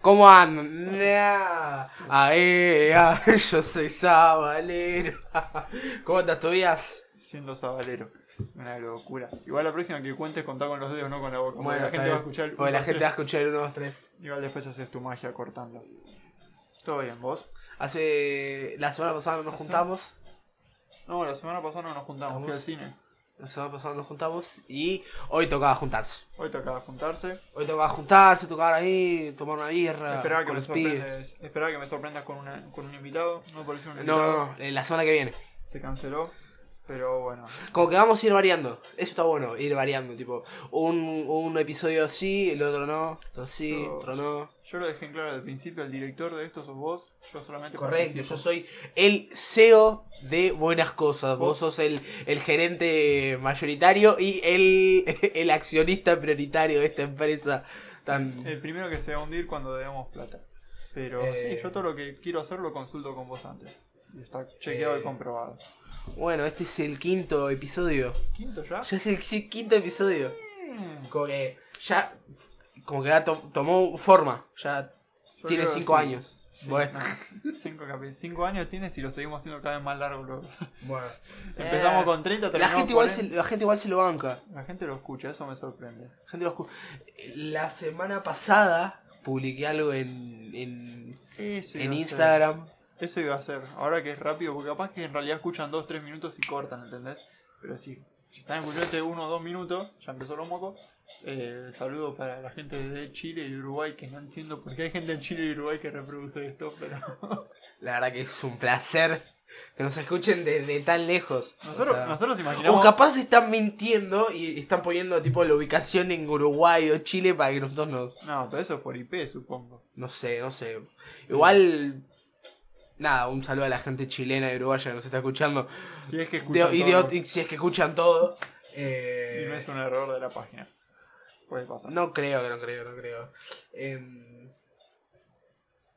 ¿Cómo andan? Ahí, ah, yo soy Sabalero. ¿Cómo estás, Tobias? Siendo sabalero. Una locura. Igual la próxima que cuentes contar con los dedos, no con la boca. porque Bueno, la gente va a escuchar. el Porque la gente va a escuchar el 1, 2, 3. Igual después haces tu magia cortando. Todo bien, ¿vos? Hace. La semana pasada no nos ¿Hace? juntamos. No, la semana pasada no nos juntamos, fui ¿Vamos? al cine. La semana pasada nos juntamos. Y hoy tocaba juntarse. Hoy tocaba juntarse. Hoy tocaba juntarse, tocar ahí, tomar una birra. Esperaba que, me sorprendas, esperaba que me sorprendas con, una, con un invitado. No apareció un No, invitado. no, no, eh, la semana que viene. Se canceló. Pero bueno. Como que vamos a ir variando. Eso está bueno, ir variando. Tipo, un, un episodio sí, el otro no. Otro sí, Yo- otro no. Yo lo dejé en claro el principio. El director de esto sos vos. Yo solamente Correcto, participo. yo soy el CEO de Buenas Cosas. Vos Vos- sos el, el gerente mayoritario y el, el accionista prioritario de esta empresa tan... El primero que se va a hundir cuando debemos plata. Pero Eh. sí, yo todo lo que quiero hacer lo consulto con vos antes. Y está chequeado Eh. y comprobado. Bueno, este es el quinto episodio. ¿Quinto ya? Ya es el qui- quinto episodio. Mm. Como que ya... Como que ya to- tomó forma. Ya Yo tiene cinco sí. años. Sí, Bueno. no, cinco, cinco años tienes y lo seguimos haciendo cada vez más largo. Bueno. Empezamos Eh, con 30, La terminamos gente, igual se, 40. la gente igual se lo banca. La gente lo escucha, eso me sorprende. La gente lo La semana pasada publiqué algo en, en, en Instagram. Eso iba a ser. Ahora que es rápido, porque capaz que en realidad escuchan 2-3 minutos y cortan, ¿entendés? Pero si, si están escuchando este 1 o 2 minutos, ya empezó los mocos. Eh, saludo para la gente de Chile y de Uruguay, que no entiendo por qué hay gente en Chile y Uruguay que reproduce esto, pero La verdad que es un placer que nos escuchen desde tan lejos. O nosotros, sea, nosotros o imaginamos... capaz están mintiendo y están poniendo tipo la ubicación en Uruguay o Chile para que nosotros nos... No, pero eso es por IP, supongo. No sé, no sé. Igual... Nada, un saludo a la gente chilena y uruguaya que nos está escuchando. Si es que De- escuchan y, de- todo, y si es que escuchan todo. y eh, no es un error de la página. Puede pasar. No creo, no creo, no creo. Em,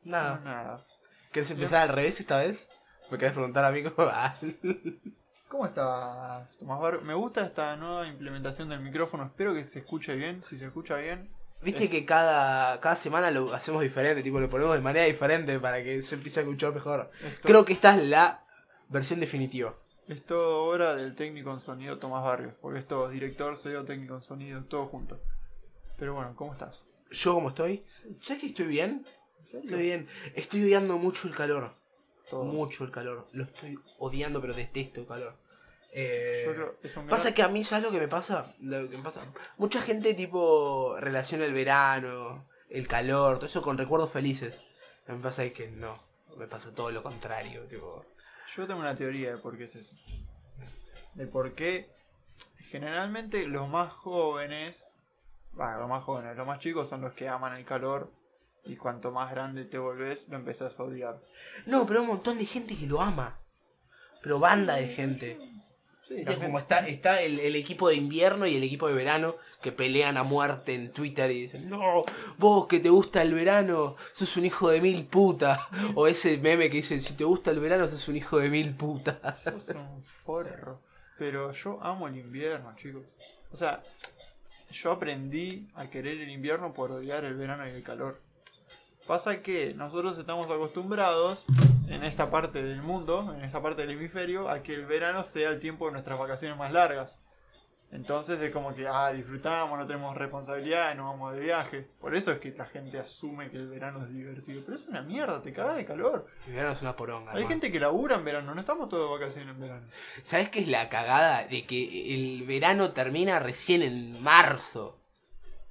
nada. Nada. ¿Querés empezar al revés esta vez? ¿Me querés preguntar a mí cómo va? ¿Cómo estás, Tomás Bar? Me gusta esta nueva implementación del micrófono. Espero que se escuche bien. Si se escucha bien, Viste que cada, cada semana lo hacemos diferente, tipo lo ponemos de manera diferente para que se empiece a escuchar mejor. esto, Creo que esta es la versión definitiva. es todo obra del técnico en sonido Tomás Barrios. Porque es todo director, CEO, técnico en sonido, todo junto. Pero bueno, ¿cómo estás? ¿Yo cómo estoy? ¿Sabes que estoy bien? ¿En serio? Estoy bien. Estoy odiando mucho el calor. Todos. Mucho el calor. Lo estoy odiando, pero detesto el calor. Eh, Yo creo que es un Pasa gran- que a mí, ¿sabes lo que me pasa? Lo que me pasa. Mucha gente tipo relaciona el verano, el calor, todo eso con recuerdos felices. A mí me pasa que no. Me pasa todo lo contrario, tipo. Yo tengo una teoría de por qué es eso. De por qué generalmente los más jóvenes, bueno, los más jóvenes, los más chicos son los que aman el calor y cuanto más grande te volvés lo empezás a odiar. No, pero hay un montón de gente que lo ama. Pero banda de gente. Sí, Es como está, está el, el equipo de invierno y el equipo de verano que pelean a muerte en Twitter y dicen, no, vos que te gusta el verano, sos un hijo de mil puta. O ese meme que dice, si te gusta el verano, sos un hijo de mil putas. Sos un forro. Pero yo amo el invierno, chicos. O sea, yo aprendí a querer el invierno por odiar el verano y el calor. Pasa que nosotros estamos acostumbrados en esta parte del mundo, en esta parte del hemisferio, a que el verano sea el tiempo de nuestras vacaciones más largas. Entonces es como que, ah, disfrutamos, no tenemos responsabilidades, no vamos de viaje. Por eso es que la gente asume que el verano es divertido. Pero es una mierda, te cagas de calor. El verano es una poronga. Hay hermano. gente que labura en verano, no estamos todos de vacaciones en verano. ¿Sabes qué es la cagada? De que el verano termina recién en marzo.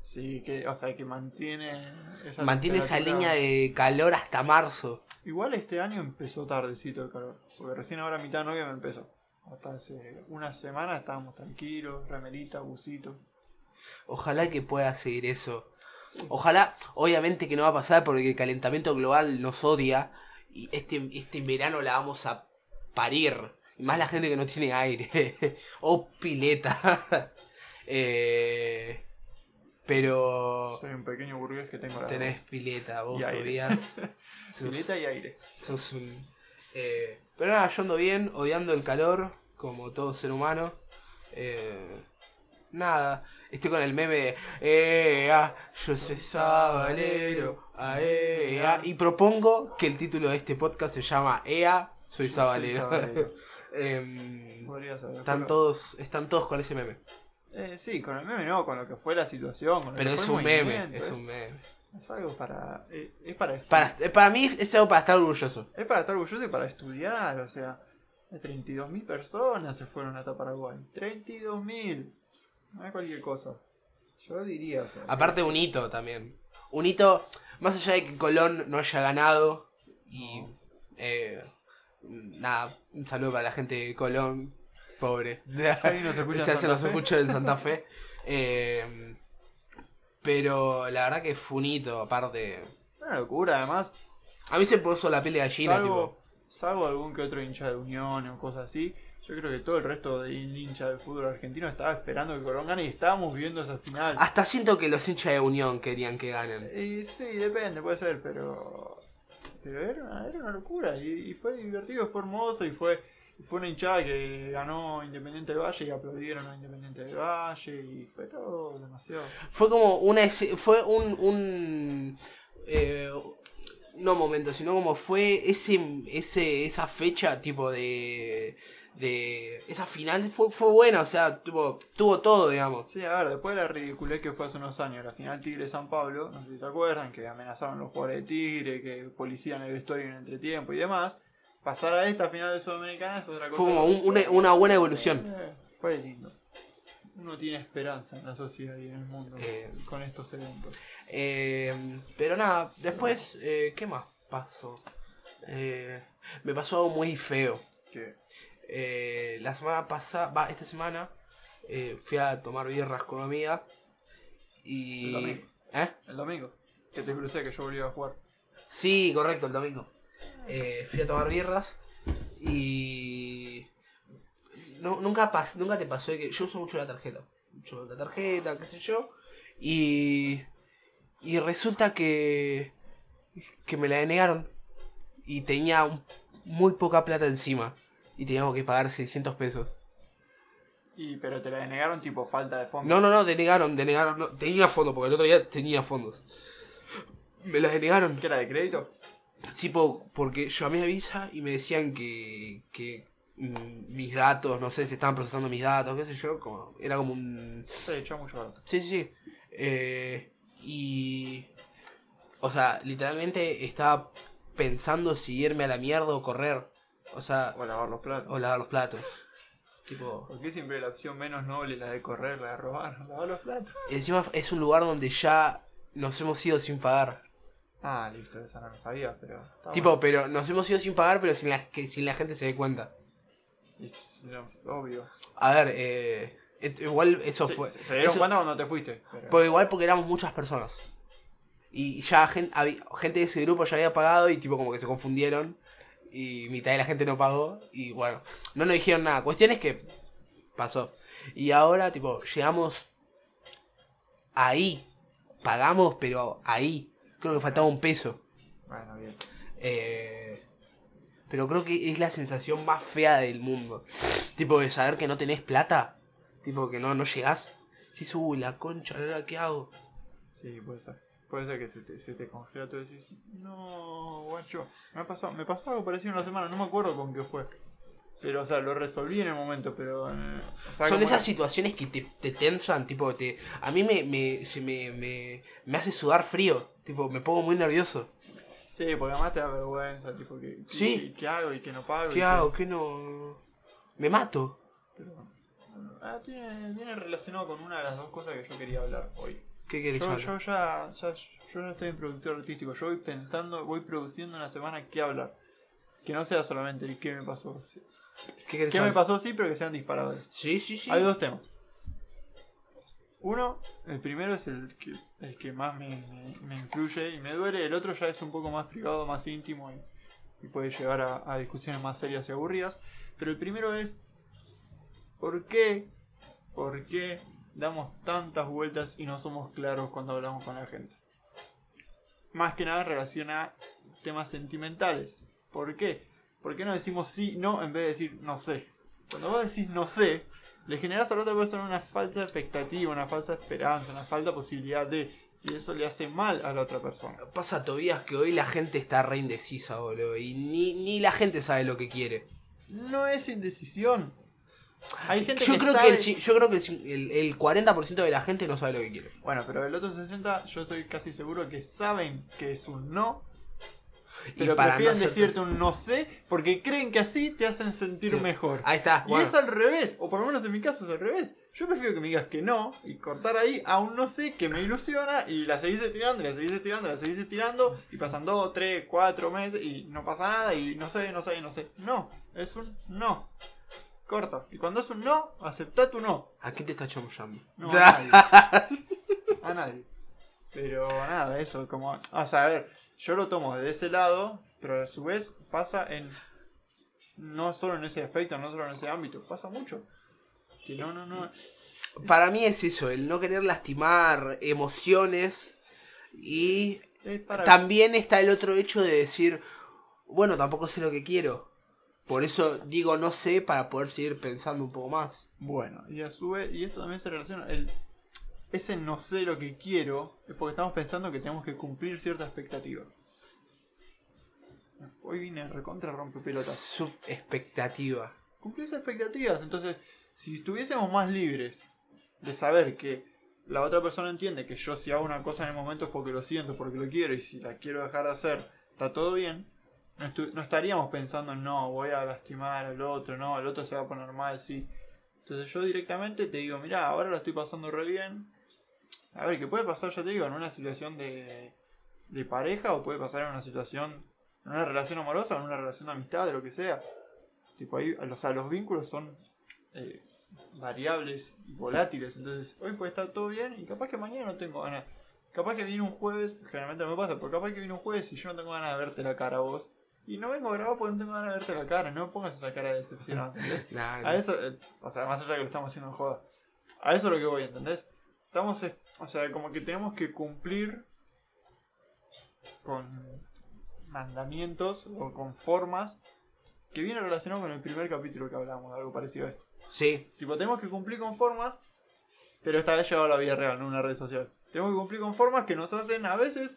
Sí, que, o sea, que mantiene esa Mantiene esa línea de calor hasta marzo. Igual este año empezó tardecito el calor, porque recién ahora a mitad de noviembre empezó. Hasta hace una semana estábamos tranquilos, remerita, busito. Ojalá que pueda seguir eso. Ojalá, obviamente que no va a pasar porque el calentamiento global nos odia. Y este, este verano la vamos a parir. Y más la gente que no tiene aire. o pileta. Eh, pero Soy un pequeño burgués que tengo la tenés pileta, vos Y todavía. Sos- pileta y aire. Sos un. eh, pero nada, yo ando bien, odiando el calor, como todo ser humano. Eh, nada, estoy con el meme de Ea, yo soy sabalero, a Ea. Y propongo que el título de este podcast se llama Ea, soy sabalero. sabalero. Em, están todos, están todos con ese meme. Eh, sí, con el meme no, con lo que fue la situación. con lo Pero que es fue un el meme, movimiento, es un meme. es algo para. eh, es para Para, eh, para mí es algo para estar orgulloso. Es para estar orgulloso y para estudiar, o sea, 32.000 personas se fueron hasta Paraguay. 32.000. No es cualquier cosa. Yo diría, o sea, Aparte un hito también. Un hito, más allá de que Colón no haya ganado. Y eh, nada, un saludo para la gente de Colón, pobre. nos escucha Se Fe. escucha en Santa Fe. Eh, pero la verdad que fue un hito, aparte. una locura, además. A mí se puso la piel de gallina, Salvo, tipo. salvo algún que otro hincha de Unión o cosas así. Yo creo que todo el resto de hincha del fútbol argentino estaba esperando que Colón gane y estábamos viendo esa final. Hasta siento que los hinchas de Unión querían que ganen. Y sí, depende, puede ser, pero. Pero era una, era una locura. Y, y fue divertido, fue hermoso y fue. Fue una hinchada que ganó Independiente del Valle y aplaudieron a Independiente del Valle y fue todo demasiado. Fue como una fue un, un eh, no momento, sino como fue ese ese esa fecha tipo de de esa final fue, fue buena, o sea, tuvo tuvo todo, digamos. Sí, a ver, después de la ridiculez que fue hace unos años, la final Tigre-San Pablo, no sé si se acuerdan, que amenazaron los jugadores de Tigre, que policía en el vestuario en entretiempo y demás, pasar a esta final de Sudamericana es otra cosa. Fue como un- una, una buena evolución. Eh, fue lindo. Uno tiene esperanza en la sociedad y en el mundo Eh. con estos eventos. Eh, pero nada, después eh, ¿qué más pasó? Eh, me pasó algo muy feo. Eh, la semana pasada, va, esta semana fui a tomar birras con amiga y El domingo. ¿Eh? el domingo, que te crucé que yo volví a jugar. Sí, correcto, el domingo. Eh, fui a tomar birras y. No, nunca, pas, nunca te pasó de que. Yo uso mucho la tarjeta. Mucho la tarjeta, qué sé yo. Y. Y resulta que. Que me la denegaron. Y tenía un- muy poca plata encima. Y teníamos que pagar 600 pesos. Y, pero te la denegaron tipo falta de fondo. No, no, no, denegaron, denegaron. no, tenía fondos, porque el otro día tenía fondos. Me las denegaron. ¿Que era de crédito? Tipo, porque yo llamé a Visa y me decían que, que mm, mis datos, no sé, se estaban procesando mis datos, qué sé yo, como, era como un... Sí, mucho. Sí, sí, sí. Eh, y... O sea, literalmente estaba pensando si irme a la mierda o correr. O sea, O lavar los platos. o lavar los platos. Tipo... ¿Por qué siempre la opción menos noble, la de correr, la de robar? Lavar los platos. Encima es un lugar donde ya nos hemos ido sin pagar. Ah, listo, esa no lo sabía, pero. está Tipo, bueno. pero nos hemos ido sin pagar, pero sin la, que sin la gente se dé cuenta. Y s- no, obvio. A ver, eh, et- igual eso se, fue. se- se dieron eso- cuenta cuando te fuiste. Pero... Pero igual porque éramos muchas personas. Y ya gen- gente de ese grupo ya había pagado y tipo como que se confundieron. Y mitad de la gente no pagó. Y bueno, no nos dijeron nada. Cuestión es que pasó. Y ahora tipo, llegamos ahí. Pagamos, pero ahí. Creo que faltaba un peso. Bueno, bien. Eh, pero creo que es la sensación más fea del mundo. Tipo de saber que no tenés plata. Tipo que no, no llegás. Si uy, la concha, ¿ahora qué hago? Sí, puede ser. Puede ser que se te, se te congela todo y decís, no, guacho. Me, ha pasado, me pasó algo parecido una semana, no me acuerdo con qué fue. Pero, o sea, lo resolví en el momento, pero. eh, o sea, Son esas que- situaciones que te, te tensan, tipo, te, a mí me, me, se me, me, me hace sudar frío. Tipo, me pongo muy nervioso. Sí, porque además te da vergüenza, tipo, que, Sí. ¿qué hago y que no pago? ¿Qué hago? ¿Qué no? Me mato. Pero, ah, tiene, viene relacionado con una de las dos cosas que yo quería hablar hoy. ¿Qué querés Yo, hablar? yo ya, ya- yo ya estoy en productor artístico, yo voy pensando, voy produciendo una semana qué hablar. Que no sea solamente el qué me pasó. ¿Qué querés ¿Qué me pasó? Sí, pero que sean disparadores. Sí, sí, sí. Hay dos temas. Uno, el primero es el que, el que más me, me- me influye y me duele. El otro ya es un poco más privado, más íntimo y, y puede llevar a, a discusiones más serias y aburridas. Pero el primero es, ¿por qué, por qué damos tantas vueltas y no somos claros cuando hablamos con la gente? Más que nada en relación a temas sentimentales. ¿Por qué? ¿Por qué no decimos sí, no, en vez de decir no sé? Cuando vos decís no sé, le generas a la otra persona una falsa expectativa, una falsa esperanza, una falsa posibilidad de. Y eso le hace mal a la otra persona. Pasa, Tobías, que hoy la gente está re indecisa, boludo. Y ni, ni la gente sabe lo que quiere. No es indecisión. Hay gente Yo que creo, sabe... que el, yo creo que el, el, el 40% de la gente no sabe lo que quiere. Bueno, pero el otro 60 yo estoy casi seguro que saben que es un no, Y pero para prefieren decirte un no sé porque creen que así te hacen sentir Sí. mejor. Ahí está. Y bueno. es al revés, o por lo menos en mi caso es al revés. Yo prefiero que me digas que no y cortar ahí a un no sé que me ilusiona y la seguís estirando, y la seguís estirando, y la seguís estirando y pasan dos, tres, cuatro meses y no pasa nada y no sé, no sé, no sé. No, es un no. Corta. Y cuando es un no, aceptá tu no. ¿A qué te está chamullando? No, a nadie. A nadie. Pero nada, eso, como. O sea, a ver, yo lo tomo de ese lado, pero a su vez pasa en. No solo en ese aspecto, no solo en ese ámbito, pasa mucho. Que no, no, no. Para mí es eso, el no querer lastimar emociones y Es también está el otro hecho de decir, bueno, tampoco sé lo que quiero. Por eso digo no sé para poder seguir pensando un poco más. Bueno, y a su vez, y esto también se relaciona. El, ese no sé lo que quiero es porque estamos pensando que tenemos que cumplir cierta expectativa. Hoy vine recontra rompe pelotas. Su expectativa. cumplir esas expectativas. Entonces, si estuviésemos más libres de saber que la otra persona entiende que yo si hago una cosa en el momento es porque lo siento, porque lo quiero y si la quiero dejar de hacer, está todo bien. No, estaríamos pensando en no, voy a lastimar al otro, no, el otro se va a poner mal, sí. Entonces yo directamente te digo, mira, ahora lo estoy pasando re bien. A ver, ¿qué puede pasar, ya te digo, en una situación de, de pareja o puede pasar en una situación, en una relación amorosa, en una relación de amistad, de lo que sea. Tipo ahí, o sea, los vínculos son eh, variables y volátiles. Entonces, hoy puede estar todo bien y capaz que mañana no tengo ganas. Capaz que viene un jueves, generalmente no me pasa, pero capaz que viene un jueves y yo no tengo ganas de verte la cara a vos. Y no vengo a grabar porque no tengo ganas de verte la cara. No me pongas esa cara de decepcionado, ¿entendés? A eso, eh, o sea, más allá de que lo estamos haciendo en joda. A eso es lo que voy, ¿entendés? Estamos, o sea, como que tenemos que cumplir con mandamientos o con formas que viene relacionado con el primer capítulo que hablamos, algo parecido a esto. Sí, Tipo, tenemos que cumplir con formas, pero esta vez llevado a la vida real, no una red social. Tenemos que cumplir con formas que nos hacen a veces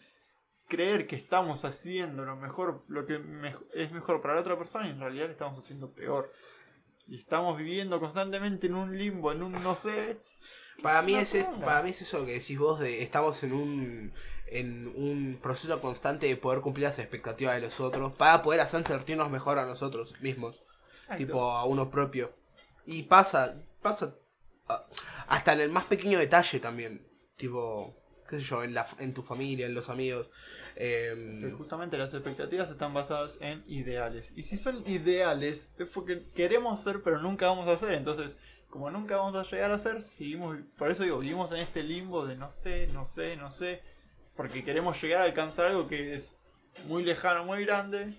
creer que estamos haciendo lo mejor, lo que mej- es mejor para la otra persona y en realidad lo estamos haciendo peor. Y estamos viviendo constantemente en un limbo, en un no sé. para Es mí, es, poronga. para mí es eso que decís vos de estamos en un en un proceso constante de poder cumplir las expectativas de los otros para poder hacer sentirnos mejor a nosotros mismos, tipo a uno propio. Y pasa, pasa ah, hasta en el más pequeño detalle también, tipo, qué sé yo, en, la, en tu familia, en los amigos. Em, justamente las expectativas están basadas en ideales. Y si son ideales, es porque queremos ser, pero nunca vamos a hacer. Entonces, como nunca vamos a llegar a ser, seguimos. Por eso digo, vivimos en este limbo de no sé, no sé, no sé. Porque queremos llegar a alcanzar algo que es muy lejano, muy grande.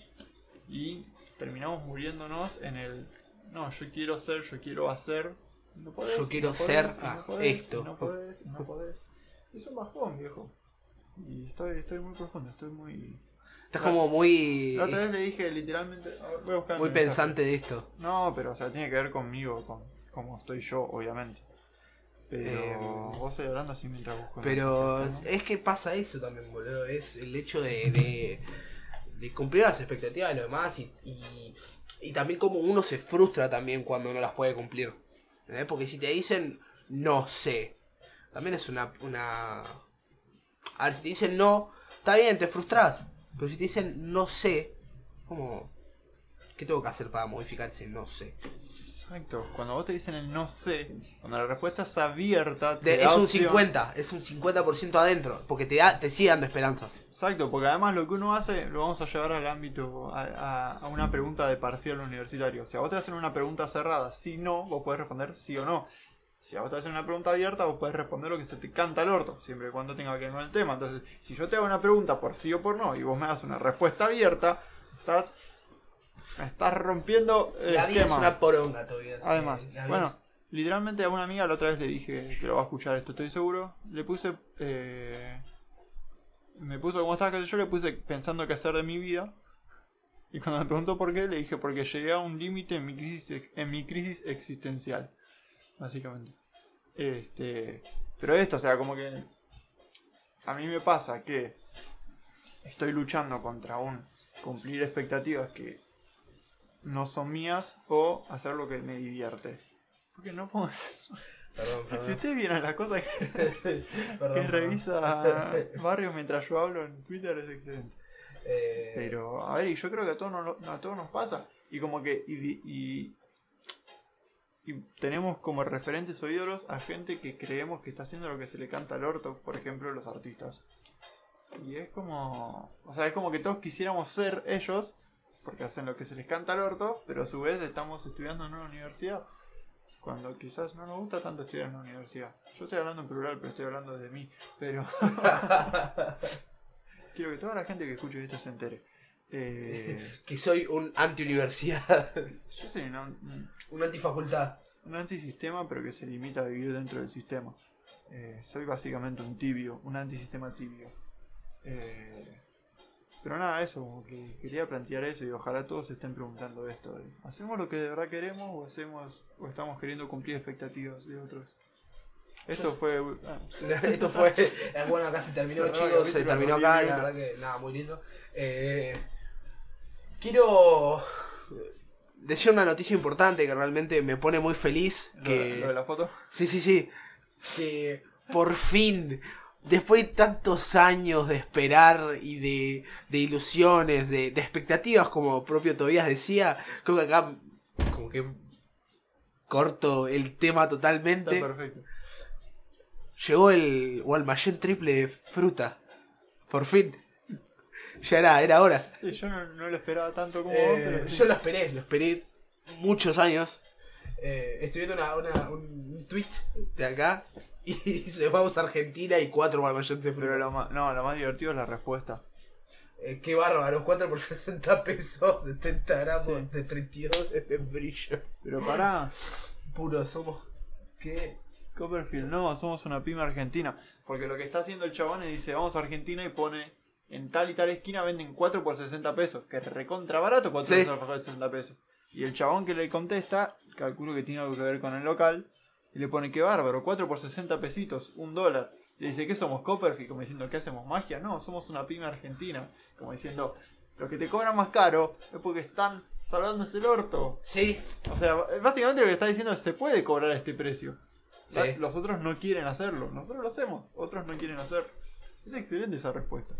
Y terminamos muriéndonos en el. No, yo quiero ser, yo quiero hacer. No podés, Yo quiero no podés, ser no podés, esto. No podés, no podés. Es un bajón, viejo. Y estoy, estoy muy profundo, estoy muy. estás como muy, La otra vez le dije literalmente. voy a buscar muy pensante de esto. No, pero o sea, tiene que ver conmigo, con cómo estoy yo, obviamente. Pero Em, vos estoy hablando así mientras busco. Pero mensaje, es que pasa eso también, boludo. Es el hecho de, de, de cumplir las expectativas de los demás y, y, y también como uno se frustra también cuando no las puede cumplir. Porque si te dicen no sé, también es una, una... A ver, si te dicen no, está bien, te frustras. Pero si te dicen no sé, como... ¿Qué tengo que hacer para modificar ese no sé? Exacto. Cuando vos te dicen el no sé, cuando la respuesta es abierta, te De- da es un opción. 50, es un 50% adentro, porque te, da, te sigue dando esperanzas. Exacto, porque además lo que uno hace lo vamos a llevar al ámbito, a, a- a una pregunta de parcial universitario. Si a vos te hacen una pregunta cerrada, sí no, vos podés responder sí o no. Si a vos te hacen una pregunta abierta, vos podés responder lo que se te canta al orto, siempre y cuando tenga que ver con el tema. Entonces, si yo te hago una pregunta por sí o por no y vos me das una respuesta abierta, estás, estás rompiendo el La vida esquema. es una poronga todavía. Además, que bueno, literalmente a una amiga la otra vez le dije que lo va a escuchar esto, estoy seguro. Le puse. eh, me puso como estaba, qué sé yo, le puse pensando qué hacer de mi vida. Y cuando me preguntó por qué, le dije porque llegué a un límite en mi crisis en mi crisis existencial. Básicamente. Este, pero esto, o sea, como que a mí me pasa que estoy luchando contra un cumplir expectativas que no son mías o hacer lo que me divierte. Porque no puedo... Perdón, Si perdón. ustedes vieran las cosas que, Perdón, que revisa Barrio mientras yo hablo en Twitter es excelente. Eh, Pero, a ver, y yo creo que a todos nos, lo- a todos nos pasa. Y como que. Y, y, y tenemos como referentes o ídolos a gente que creemos que está haciendo lo que se le canta al orto, por ejemplo, los artistas. Y es como. O sea, es como que todos quisiéramos ser ellos, porque hacen lo que se les canta al orto, pero a su vez estamos estudiando en una universidad. Cuando quizás no nos gusta tanto estudiar en una universidad. Yo estoy hablando en plural, pero estoy hablando desde mí. Pero. Quiero que toda la gente que escuche esto se entere. Eh, que soy un anti-universidad. yo soy una- un, antifacultad. un antisistema, pero que se limita a vivir dentro del sistema. Eh, soy básicamente un tibio, un antisistema tibio. Eh, pero nada, eso, como que quería plantear eso y ojalá todos se estén preguntando esto. de, ¿Hacemos lo que de verdad queremos o hacemos o estamos queriendo cumplir expectativas de otros? Esto fue... ah, Esto fue. Bueno, acá se terminó, chicos. Se terminó acá. La verdad que nada, muy lindo. Eh, quiero decir una noticia importante que realmente me pone muy feliz. Que, lo de la foto. Sí, sí, sí. Que por fin, después de tantos años de esperar y de, de ilusiones, de, de expectativas, como propio Tobías decía, creo que acá como que corto el tema Está totalmente. perfecto. Llegó el Walmayen triple de fruta. Por fin. Ya era, era hora. Sí, yo no, no lo esperaba tanto como Eh, vos, pero sí. yo lo esperé, lo esperé muchos años. Eh, estoy viendo una, una- un tweet de acá y se vamos a Argentina y cuatro Walmayen de fruta. Pero lo más, no, lo más divertido es la respuesta. Eh, qué bárbaro, 4 por 60 pesos, 70 gramos Sí. de 32 de brillo. Pero pará, Puro, somos. ¿Qué? Copperfield, no, somos una pyme argentina. Porque lo que está haciendo el chabón es dice, vamos a Argentina y pone en tal y tal esquina venden 4 por 60 pesos. Que es recontra barato 4 Sí. por 60 pesos. Y el chabón que le contesta, calculo que tiene algo que ver con el local, y le pone, qué bárbaro, 4 por 60 pesitos, un dólar. Y dice, ¿qué somos Copperfield? Como diciendo, ¿qué hacemos magia? No, somos una pyme argentina. Como diciendo, lo que te cobran más caro es porque están salvándose el orto. Sí, O sea, básicamente lo que está diciendo es se puede cobrar este precio. Sí. Los otros no quieren hacerlo. Nosotros lo hacemos. Otros no quieren hacer. Es excelente esa respuesta.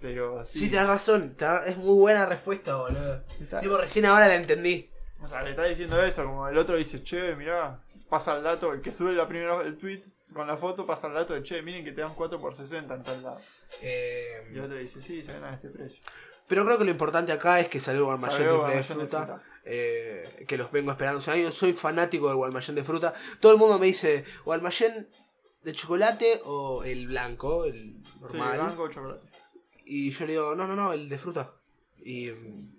Pero así. sí, tenés razón. Es muy buena respuesta, boludo. Tipo, recién ahora la entendí. o sea, le está diciendo eso. Como el otro dice, che, mirá, pasa el dato. El que sube la primera, el tweet con la foto pasa el dato de che, miren que te dan 4 por 60 en tal lado. Eh, Y el otro dice, sí, se venden a este precio. pero creo que lo importante acá es que salió el triple de de fruta. eh, que los vengo esperando. O sea, yo soy fanático del Guaymallén de fruta. Todo el mundo me dice, ¿Guaymallén de chocolate o el blanco? El normal. Sí, blanco o chocolate. Y yo le digo, no, no, no, el de fruta. Y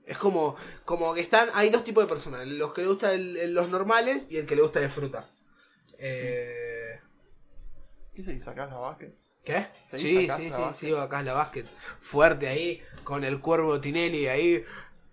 es como, como que están, hay dos tipos de personas, los que le gustan el- el- los normales y el que le gusta de fruta. Eh, ¿Qué se sacás la básquet? ¿Qué? ¿Seguís Sí, sí, la sí, básquet? sigo acá en la básquet. Fuerte ahí, con el cuervo Tinelli ahí.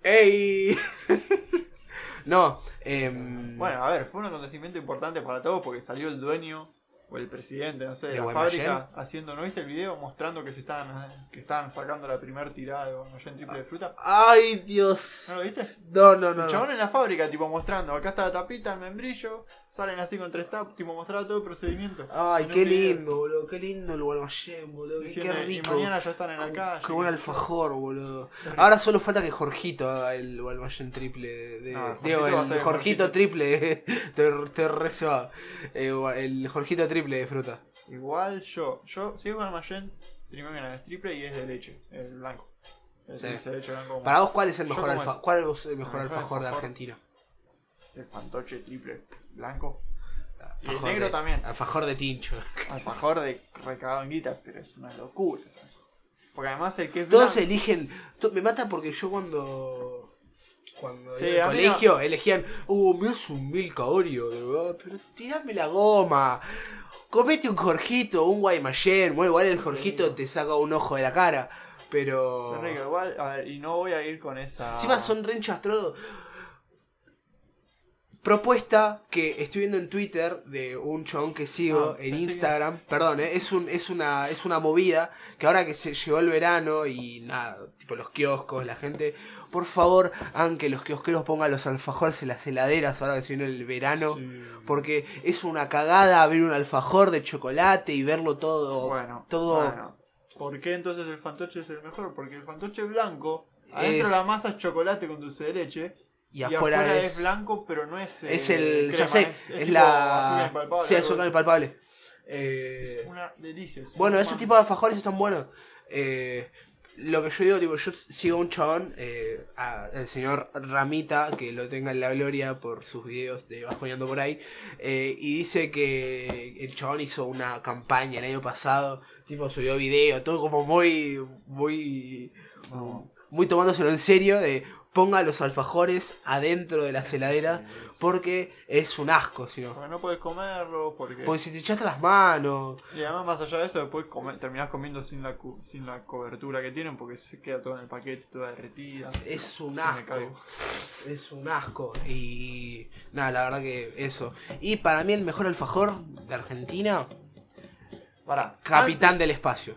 ¡Ey! no, em, Bueno, a ver, fue un acontecimiento importante para todos porque salió el dueño o el presidente, no sé, de ¿De la fábrica haciendo, ¿no viste el video? Mostrando que se estaban, eh, que estaban sacando la primera tirada de Guaymallén triple de fruta. ¡Ay, Dios! ¿No lo viste? No, no, no. El chabón no. en la fábrica, tipo mostrando, acá está la tapita, el membrillo, salen así con tres tapas, tipo mostraba todo el procedimiento. Ay, qué lindo, boludo. Qué lindo el Guaymallén, boludo. Qué, Diciendo, qué y rico. mañana ya están en la calle. Qué buen alfajor, boludo. Rico. Ahora solo falta que Jorgito haga el Guaymallén triple de. Digo, Jorgito el Jorgito, Jorgito. triple. te, te rezo. Eh, el Jorgito triple de fruta. Igual yo, yo, si es Guaymallén, primero que nada es triple y es de leche, el blanco. Sí. Para vos, ¿cuál es el mejor, alfa. ¿cuál es el mejor El mejor alfajor de. Argentina? El fantoche triple blanco. Y el negro de- también. Alfajor de tincho. Alfajor de recagado en guita, pero es una locura. ¿sabes? Porque además el que es Todos blanco. eligen. to- Me mata porque yo cuando. Cuando Sí, iba al no- colegio elegían. Uh, me das un Milka Oreo. Pero tirame la goma. Comete un Jorgito, un Guaymallén. Bueno, igual el Jorgito te saca un ojo de la cara. Pero. Son ricos, igual, a ver, y no voy a ir con esa. Encima son renchas todo. Propuesta que estoy viendo en Twitter de un chabón que sigo Ah, en que- Instagram. Perdón, eh, es, un, es, una, es una movida que ahora que se llegó el verano y nada, tipo los kioscos, la gente, por favor, hagan que los kiosqueros pongan los alfajores en las heladeras ahora que se viene el verano. Sí. Porque es una cagada abrir un alfajor de chocolate y verlo todo. Bueno, todo bueno. ¿Por qué entonces el fantoche es el mejor? Porque el fantoche blanco, adentro Es- la masa es chocolate con dulce de leche. Y afuera, es, blanco, pero no es. es eh, el. crema, ya sé, es, es, la. sí, algo azúcar así. impalpable. Eh, Es una delicia. es Bueno, esos tipos de alfajores están buenos. Eh, lo que yo digo, tipo, yo sigo a un chabón, eh, a- el señor Ramita, que lo tenga en la gloria por sus videos de Bajoneando por ahí, eh, y dice que el chabón hizo una campaña el año pasado, tipo subió video, todo como muy, muy, No. muy tomándoselo en serio, de ponga los alfajores adentro de la heladera, porque es un asco, si no. Porque no puedes comerlo, porque... Porque si te echaste las manos, Y además, más allá de eso, después terminás comiendo sin la, sin la cobertura que tienen, porque se queda todo en el paquete, toda derretida. Es un asco. Es un asco. Y. Nada, la verdad que eso. Y para mí el mejor alfajor de Argentina, Pará. Capitán antes, del Espacio.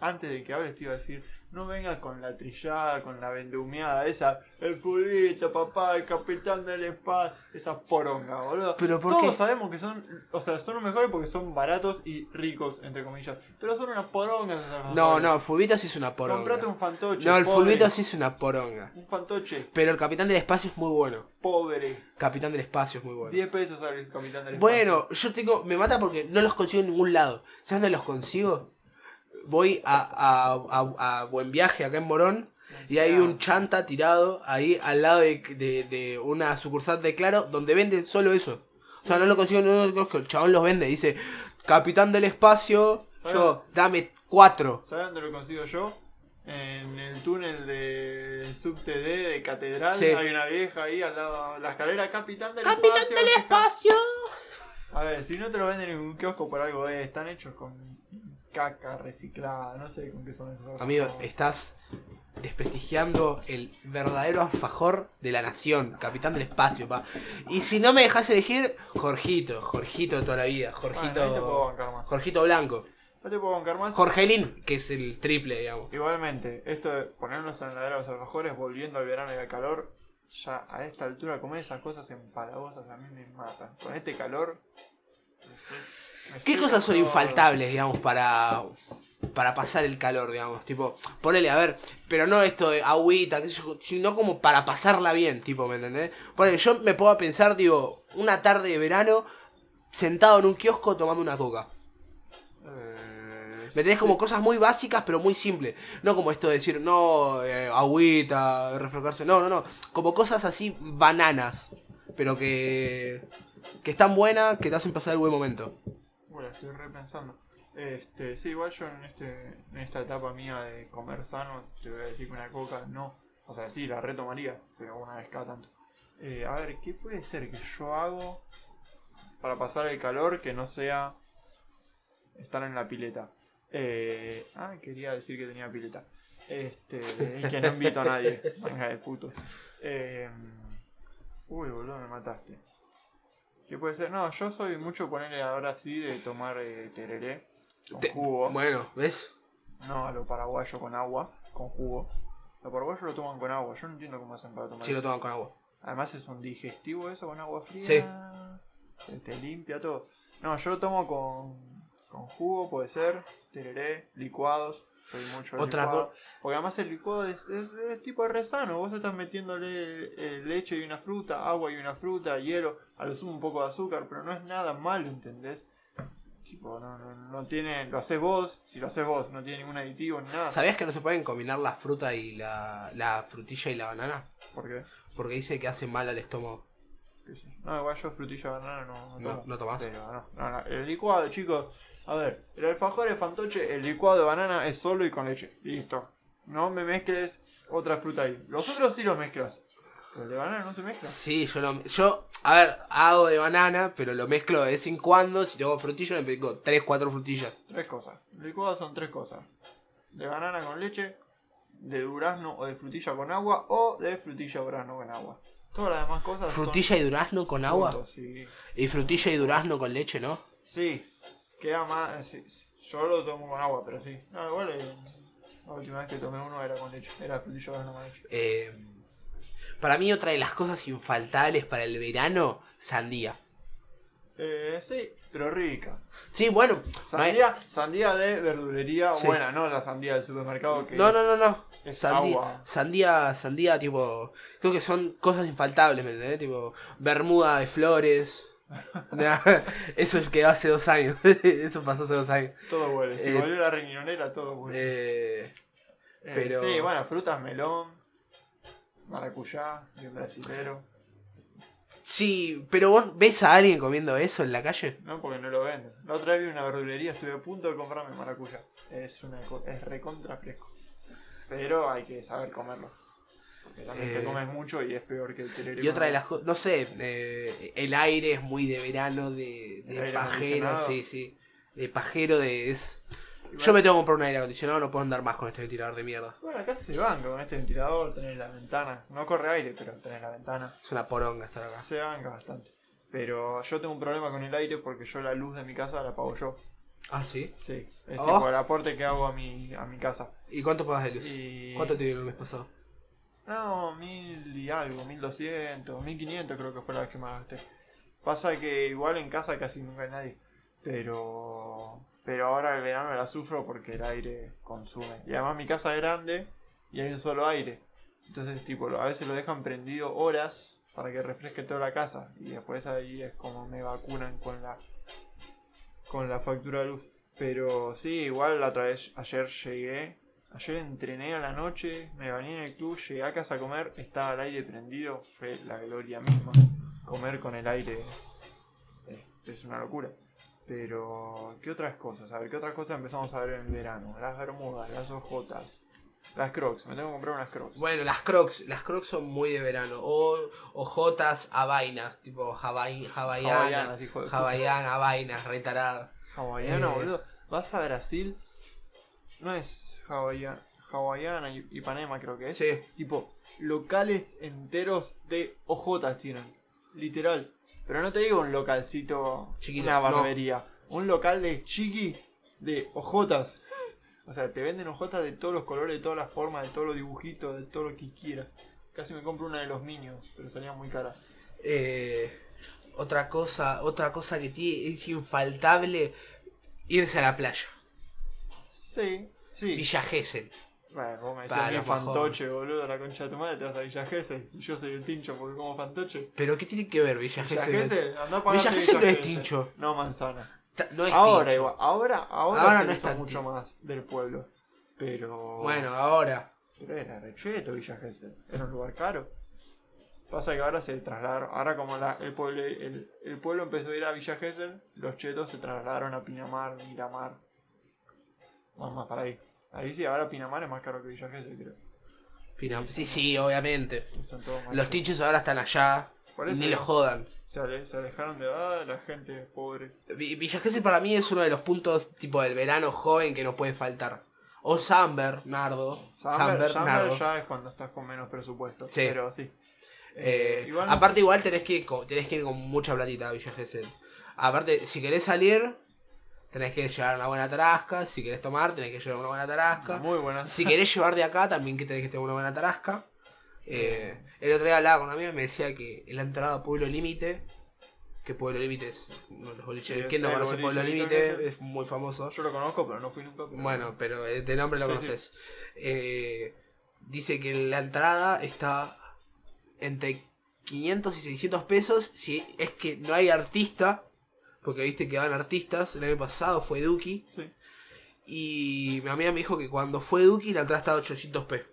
Antes de que hables, te iba a decir, no vengas con la trillada, con la vendumeada esa, el fulito, papá, el capitán del espacio, esa poronga, boludo. Pero ¿por Todos qué? sabemos que son, o sea, son los mejores porque son baratos y ricos, entre comillas. Pero son unas porongas No, no, el Fulvito sí es una Comprate poronga. un fantoche. No, el pobre. Sí es una poronga. Un fantoche Pero el Capitán del Espacio es muy bueno. pobre. Capitán del Espacio es muy bueno. 10 pesos el capitán del espacio. Bueno, yo tengo. Me mata porque no los consigo en ningún lado. ¿Sabes dónde los consigo? Voy a, a, a- a Buen Viaje acá en Morón. Y hay un chanta tirado ahí al lado de, de- de una sucursal de Claro donde venden solo eso. O sea, no lo consigo en ningún otro, el chabón los vende. Dice, Capitán del Espacio, yo, dame cuatro. ¿Sabes dónde lo consigo yo? En el túnel de SubTD de Catedral. Sí. Hay una vieja ahí al lado de la escalera Capitán del Capitán Espacio. del fija- Espacio. A ver, si no te lo venden en un kiosco por algo, eh, están hechos con caca reciclada. No sé con qué son esos. Amigo, estás desprestigiando el verdadero alfajor de la nación, capitán del espacio, pa. Y si no me dejas elegir, Jorgito, Jorgito de toda la vida, Bueno, ahí te puedo Jorgito, bancar más. Jorgito Blanco, No te puedo bancar más. Jorgelín, que es el triple, digamos. Igualmente, esto de ponernos en la heladera los alfajores, volviendo al verano y al calor, ya a esta altura comer esas cosas empalagosas a mí me matan. Con este calor. ¿Qué cosas son infaltables, digamos, para para pasar el calor, digamos, tipo, ponele, a ver, pero no esto de agüita, qué sé yo, sino como para pasarla bien, tipo, ¿me entendés? Ponele, yo me puedo pensar, digo, una tarde de verano, sentado en un kiosco tomando una coca. Eh, ¿Me tenés como cosas muy básicas pero muy simples? No como esto de decir, no, eh, agüita, refrescarse. No, no, no. Como cosas así bananas. Pero que. que están buenas, que te hacen pasar el buen momento. Bueno, estoy repensando. Este, sí, igual yo en, este, en esta etapa mía de comer sano, te voy a decir que una coca no. O sea, sí, la retomaría, pero una vez cada tanto. Eh, a ver, ¿qué puede ser que yo hago para pasar el calor que no sea estar en la pileta? Eh, ah, quería decir que tenía pileta. Este, que no invito a nadie. Venga de putos. Eh, uy, boludo, me mataste. ¿Qué puede ser? No, yo soy mucho ponerle ahora sí de tomar eh, tereré con Te- jugo. Bueno, ¿ves? No, a lo paraguayo con agua, con jugo. Los paraguayos lo toman con agua. Yo no entiendo cómo hacen para tomar Sí, lo eso. toman con agua. Además es un digestivo eso con agua fría. Sí. Se te limpia todo. No, yo lo tomo con, con jugo, puede ser. Tereré, licuados. Soy mucho de Otra licuado. Porque además el licuado es, es- es tipo de resano. Vos estás metiéndole eh, leche y una fruta, agua y una fruta, hielo, a lo sumo un poco de azúcar, pero no es nada malo, ¿entendés? Tipo, no, no, no tiene. Lo haces vos, si lo haces vos, no tiene ningún aditivo ni nada. ¿Sabías que no se pueden combinar la fruta y la, la frutilla y la banana? ¿Por qué? Porque dice que hace mal al estómago. ¿Qué sé yo? No, igual yo frutilla banana no, no No, tomo. no tomás. Pero no, no, no. El licuado, chicos. A ver, el alfajor de fantoche, el licuado de banana es solo y con leche. Listo. No me mezcles otra fruta ahí. Los otros sí los mezclas. Pero el de banana no se mezcla. Sí, yo lo, yo, a ver, hago de banana, pero lo mezclo de vez en cuando. Si tengo frutilla, le pongo 3, 4 frutillas. Tres cosas. El licuado son tres cosas. De banana con leche, de durazno o de frutilla con agua, o de frutilla durazno con agua. Todas las demás cosas. son Frutilla y durazno con agua. sí. Y frutilla y durazno con leche, ¿no? Sí, queda más. sí, sí. Yo lo tomo con agua, pero sí. No, igual eh, la última vez que tomé uno era con leche. Era frutilla de con leche. Eh, para mí otra de las cosas infaltables para el verano, sandía. Eh, sí, pero rica. Sí, bueno. no hay- Sandía, sandía de verdulería Sí. buena, no la sandía del supermercado que No, es- no, no, no. es Sandía, agua. sandía, sandía, tipo. Creo que son cosas infaltables, ¿me entendés? Tipo, bermuda de flores. Nah, Eso es que hace dos años. Eso pasó hace dos años. Todo huele. Si Eh, volvió la riñonera, todo huele. Eh, Eh, pero- Sí, bueno, frutas, melón, maracuyá, bien brasilero. sí, pero vos ves a alguien comiendo eso en la calle. No, porque no lo venden. La otra vez vi una verdulería, estuve a punto de comprarme maracuyá. Es una es recontra fresco. Pero hay que saber comerlo. También Eh, te comes mucho y es peor que el tereré. Y otra de las cosas, no sé, eh, el aire es muy de verano, de, de pajero, sí, sí. De pajero, de es... Yo me tengo que comprar un aire acondicionado, no puedo andar más con este ventilador de mierda. Bueno, acá se banca con este ventilador, tenés la ventana. No corre aire, pero tenés la ventana. Es una poronga estar acá. Se banca bastante. Pero yo tengo un problema con el aire porque yo la luz de mi casa la apago yo. Ah, sí. Sí, es Oh. tipo el aporte que hago a mi, a mi casa. ¿Y cuánto pagas de luz? Y... ¿Cuánto te dio el mes pasado? No, mil y algo, mil doscientos, mil quinientos creo que fue la vez que más gasté. Pasa que igual en casa casi nunca hay nadie. Pero... Pero ahora el verano la sufro porque el aire consume. Y además mi casa es grande y hay un solo aire. Entonces tipo, a veces lo dejan prendido horas para que refresque toda la casa. Y después ahí es como me vacunan con la... Con la factura de luz. Pero sí, igual la otra vez, ayer llegué Ayer entrené a la noche, me bañé en el club, llegué a casa a comer, estaba el aire prendido, fue la gloria misma. Comer con el aire es, es una locura. Pero, ¿qué otras cosas? A ver, ¿qué otras cosas empezamos a ver en el verano? Las bermudas, las ojotas, las crocs. Me tengo que comprar unas crocs. Bueno, las crocs, las crocs son muy de verano. O ojotas a vainas, tipo hawai- hawaiana, Hawaianas, hijo de puta. hawaiana, vainas, retarada. Hawaiana, Eh. boludo. Vas a Brasil, no es hawaiana, hawaiana y Ipanema creo que es. Sí. Tipo, locales enteros de ojotas tienen. Literal. Pero no te digo un localcito, Chiquito, una no. barbería. Un local de chiqui de ojotas. O sea, te venden ojotas de todos los colores, de todas las formas, de todos los dibujitos, de todo lo que quieras. Casi me compro una de los Minions, pero salían muy caras. Eh, otra cosa, otra cosa que tiene, es infaltable irse a la playa. Sí, sí. Villa Gesell. Bueno, vos me Para los que fantoche, boludo, la concha de tu madre, te vas a Villa Gesell. Y yo soy el tincho porque como fantoche. Pero ¿qué tiene que ver Villa Villa Gesell? Gesell, andá a Villa Gesell no es Gesell. tincho. No, manzana. Ta- No es ahora tincho. igual, ahora, ahora, Ahora se no hizo es tan mucho tincho. más del pueblo. Pero. Bueno, ahora. Pero era recheto Villa Gesell. Era un lugar caro. Pasa que ahora se trasladaron. Ahora como la- el, pueblo, el, el pueblo empezó a ir a Villa Gesell, los chetos se trasladaron a Pinamar, Miramar. Más, más para ahí. Ahí sí, ahora Pinamar es más caro que Villa Gesell, creo. Pina- Sí, sí, obviamente. Son todos más Los tinchos ahora están allá. Por eso Ni los jodan. se, ale- se alejaron de ah, la gente pobre. Vi- Villa Gesell para mí es uno de los puntos tipo del verano joven que no puede faltar. O San Bernardo. San Samber, Samber Bernardo. ya es cuando estás con menos presupuesto. Sí. Pero sí. Eh, igual- aparte igual tenés que, ir con- tenés que ir con mucha platita a Villa Gesell. Aparte, si querés salir, tenés que llevar una buena tarasca. Si querés tomar, tenés que llevar una buena tarasca. Muy buenas. Si querés llevar de acá, también que tenés que tener una buena tarasca. Eh, el otro día hablaba con un amigo y me decía que la entrada a Pueblo Límite, que Pueblo Límite es uno de los boliches. Sí, ¿Quién no conoce Pueblo Límite? Es muy famoso. Yo lo conozco, pero no fui nunca. pero- Bueno, pero de nombre lo Sí, conoces. Eh, dice que la entrada está entre 500 y 600 pesos. Si es que no hay artista, porque viste que van artistas. El año pasado fue Duki. Sí. Y mi amiga me dijo que cuando fue Duki la entrada estaba 800 p.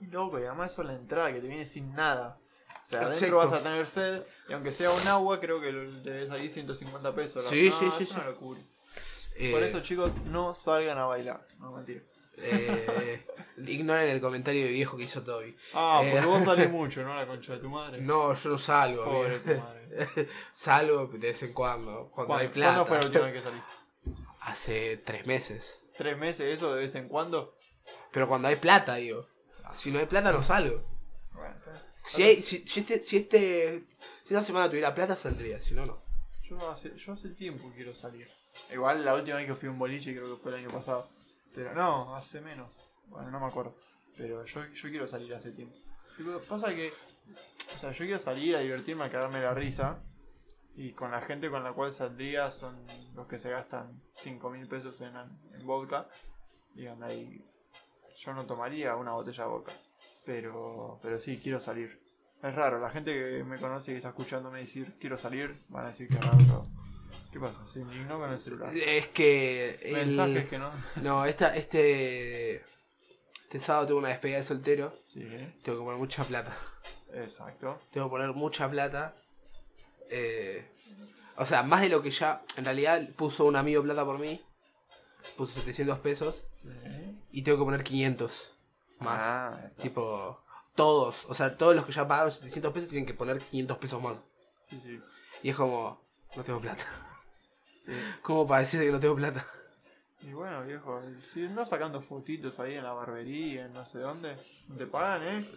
Y loco, y además eso es la entrada que te viene sin nada. O sea, adentro vas a tener sed, y aunque sea un agua, creo que debes salir 150 pesos. la- Sí, no, sí, es sí, sí. una locura. Eh, Por eso, chicos, no salgan a bailar. No, mentira. Eh, ignoren el comentario de viejo que hizo Toby. Ah, Eh. porque vos salís mucho, ¿no? La concha de tu madre. No, yo no salgo. Pobre tu madre. salgo de vez en cuando. Cuando hay ¿Cuándo, plata. ¿Cuándo fue la última vez que saliste? Hace tres meses. ¿Tres meses eso de vez en cuando? Pero cuando hay plata, digo. Si no hay plata, no salgo. Bueno. Si, hay, si, si este, si este. Si esta semana tuviera plata, saldría, si no, no. Yo hace, yo hace tiempo quiero salir. Igual la última vez que fui a un boliche creo que fue el año pasado. Pero no, hace menos. Bueno, no me acuerdo. Pero yo, yo quiero salir hace tiempo. Pasa que. O sea, yo quiero salir a divertirme, a cagarme la risa. Y con la gente con la cual saldría son los que se gastan 5 mil pesos en, en vodka. Y anda ahí. Yo no tomaría una botella de vodka. Pero, pero sí, quiero salir. Es raro, la gente que me conoce y que está escuchándome decir quiero salir, van a decir que es raro. ¿Qué pasa? Se indignó con el celular. Es que. el- Mensajes que no. No, esta, este. Este sábado tengo una despedida de soltero. Sí, Tengo que poner mucha plata. exacto. Tengo que poner mucha plata. Eh, o sea, más de lo que ya. En realidad puso un amigo plata por mí. Puso 700 pesos. Sí. Y tengo que poner 500 más. Ah. Tipo, todos. O sea, todos los que ya pagaron 700 pesos tienen que poner 500 pesos más. Sí, sí. Y es como. No tengo plata. Sí. ¿Cómo para decirte que no tengo plata? Y bueno, viejo, si no sacando fotitos ahí en la barbería, en no sé dónde, no te pagan, ¿eh?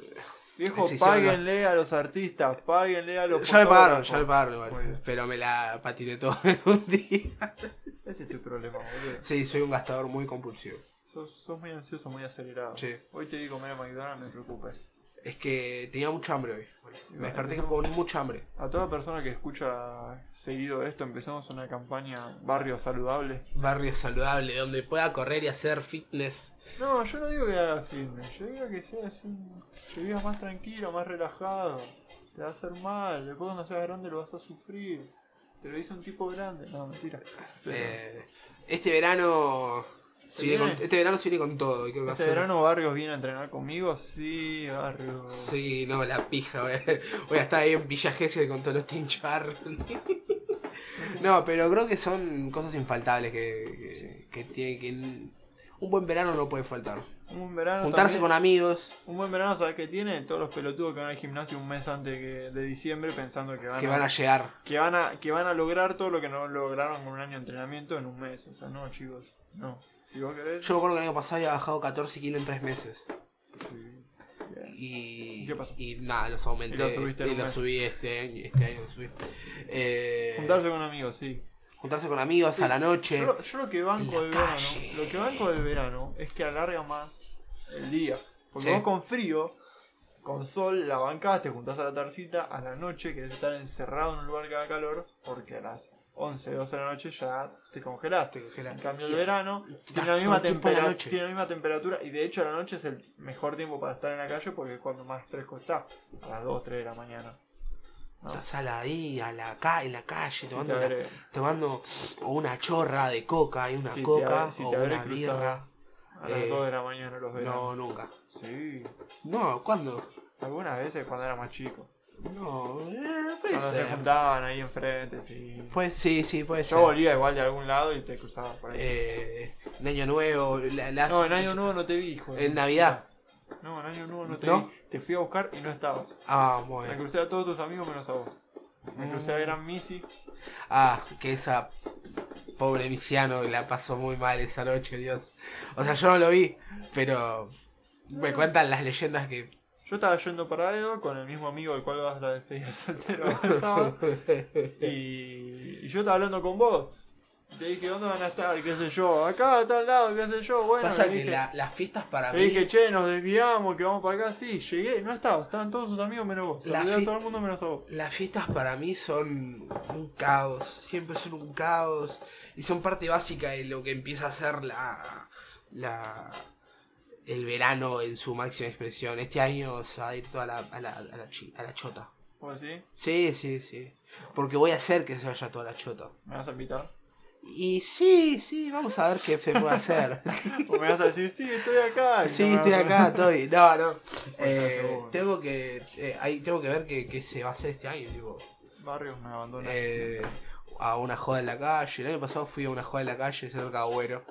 Viejo, Sí, páguenle a los artistas, páguenle a los Ya me pagaron, ya me pagaron bien. Pero me la patiné todo en un día. Ese es tu problema, boludo. Sí, soy un gastador muy compulsivo. Sos, sos muy ansioso, muy acelerado. Sí. Hoy te di comer a McDonald's, no te preocupes. Es que tenía mucha hambre hoy. Me desperté con mucha hambre. A toda persona que escucha seguido esto, empezamos una campaña Barrio Saludable. Barrio saludable, donde pueda correr y hacer fitness. No, yo no digo que hagas fitness, yo digo que sea así, que vivas más tranquilo, más relajado. Te va a hacer mal, después cuando seas grande lo vas a sufrir. Te lo dice un tipo grande. No, mentira. Eh, este verano. Se ¿Se viene viene? con- este verano se viene con todo. creo que ¿Este verano Barrios viene a entrenar conmigo? Sí, Barrios. Sí, no, la pija, a, voy a estar ahí en Villa Gesell con todos los tinchar. No, pero creo que son cosas infaltables que, que, que tiene que. Un buen verano no puede faltar. Un buen verano Juntarse también- con amigos Un buen verano, ¿sabes qué tiene? Todos los pelotudos que van al gimnasio un mes antes que- de diciembre pensando que van, que a, van a llegar. que van a que van a lograr todo lo que no lograron con un año de entrenamiento en un mes. O sea, no, chicos. No. Si vos querés. Yo me acuerdo que el año pasado había bajado 14 kilos en 3 meses. Sí. Y, ¿Y qué pasó? y nada, los aumenté. Y lo subiste y un lo mes. subí este año, este año subí. Eh, Juntarse con amigos, sí. juntarse con amigos a la noche. Yo, lo- yo lo que banco del verano, lo que banco del verano es que alarga más el día. Porque Sí. vos con frío, con sol, la bancás, te juntás a la tarcita, a la noche querés estar encerrado en un lugar que haga calor, porque a las 11, 12 de la noche ya te congelaste. Te. En cambio el verano tiene la, misma el tiempo en la tempera- noche. tiene la misma temperatura y de hecho la noche es el mejor tiempo para estar en la calle porque es cuando más fresco está, a las 2, 3 de la mañana. ¿no? Estás a la- ahí, a la ca en la calle, tomando, una- tomando una chorra de coca y una Si coca si o te una birra. a las Eh, 2 de la mañana los No, veranos. nunca. Sí. No, ¿cuándo? Algunas veces cuando era más chico. No, eh, puede Cuando se juntaban ahí enfrente, sí. Pues sí, sí, puede Yo ser. volvía igual de algún lado y te cruzabas por ahí. Eh, en Año Nuevo, la- las- no, en Año Nuevo no te vi, hijo. de En. Navidad. No, en Año Nuevo no te ¿No? vi. Te fui a buscar y no estabas. Ah, muy Me bien. crucé a todos tus amigos menos a vos. Me crucé a Mm. Gran Missy. Ah, que esa pobre Misiano la pasó muy mal esa noche, Dios. O sea, yo no lo vi, pero me cuentan las leyendas que... Yo estaba yendo para Edo con el mismo amigo del cual vas la despedida de soltero. Y, y yo estaba hablando con vos. Te dije, ¿dónde van a estar? ¿Qué sé yo? Acá, a tal lado, qué sé yo. Bueno, Pasa le que dije, la- las fiestas para le mí... dije, che, nos desviamos, que vamos para acá. Sí, llegué, no estaba. Estaban todos sus amigos menos vos. Fi- a todo el mundo menos a vos. Las fiestas para mí son un caos, siempre son un caos y son parte básica de lo que empieza a ser la, la el verano en su máxima expresión. Este año se va a ir toda la, a, la, a, la, chi- a la chota. ¿Vos decís? Sí, sí, sí. Porque voy a hacer que se vaya toda la chota. ¿Me vas a invitar? Y sí, sí, vamos a ver qué se puede hacer. ¿O me vas a decir, sí, estoy acá? Sí, no estoy acá, estoy. No, no. Eh, tengo que eh, ahí tengo que ver qué, qué se va a hacer este año, tipo. Barrios me abandona eh, a una joda en la calle. El año pasado fui a una joda en la calle cerca de Agüero.